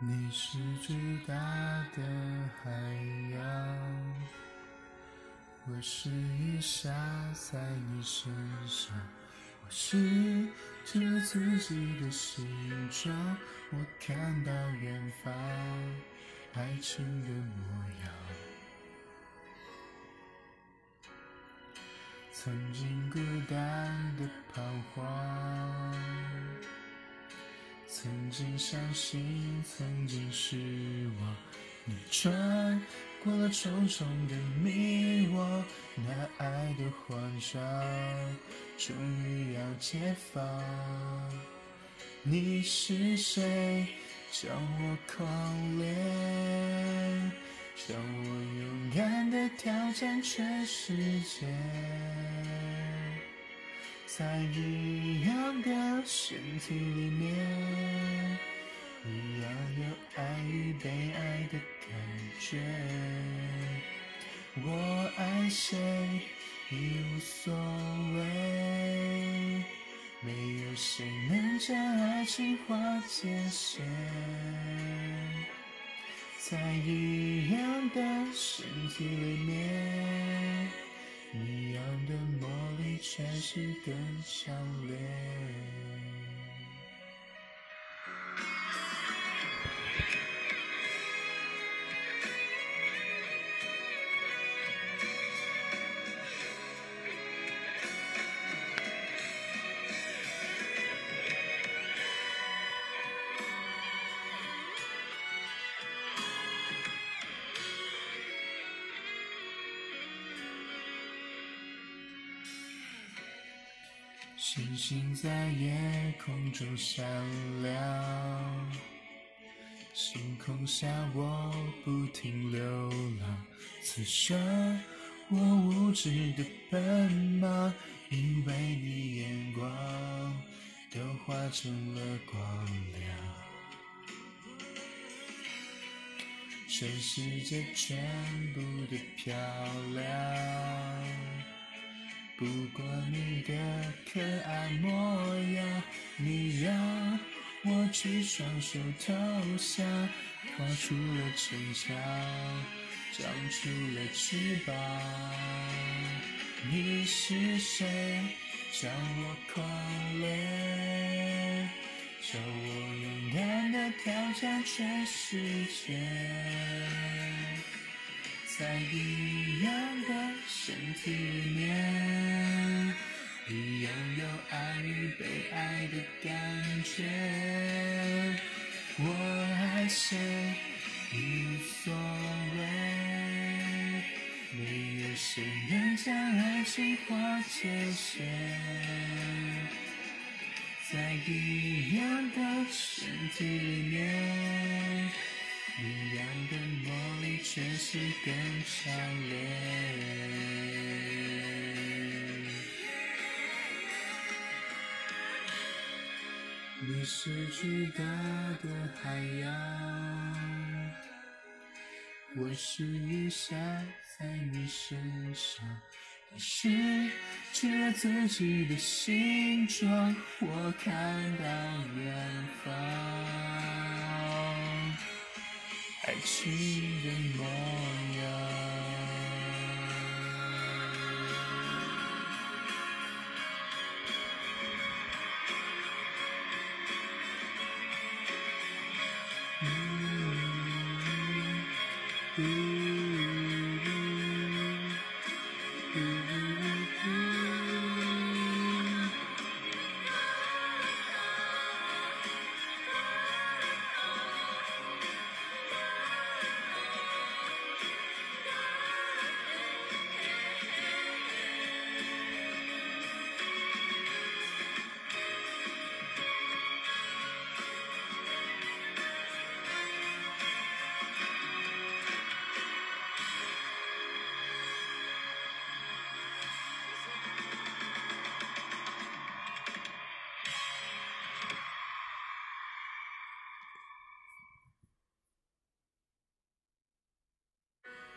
你是巨大的海洋，我是雨下在你身上，我是着自己的形状，我看到远方爱情的模样，曾经孤单的彷徨。曾经相信，曾经失望，你穿过了重重的迷惘，那爱的慌张终于要解放。你是谁？叫我狂恋，叫我勇敢的挑战全世界。在一的身体里面，一样有爱与被爱的感觉。我爱谁已无所谓，没有谁能将爱情划界限。在一样的身体里面。一样的却是更强烈。星星在夜空中闪亮，星空下我不停流浪。此生我无知的奔忙，因为你眼光都化成了光亮。全世界全部的漂亮。不过你的可爱模样，你让我举双手投降，跨出了城墙，长出了翅膀。你是谁？叫我狂烈，叫我勇敢的挑战全世界。在一样的身体里面，能将爱情划界限。在一样的身体里面。一样的魔力，却是更强烈。你是巨大的海洋，我是雨下在你身上。你失去了自己的形状，我看到远方。爱情的模样。Mm-hmm.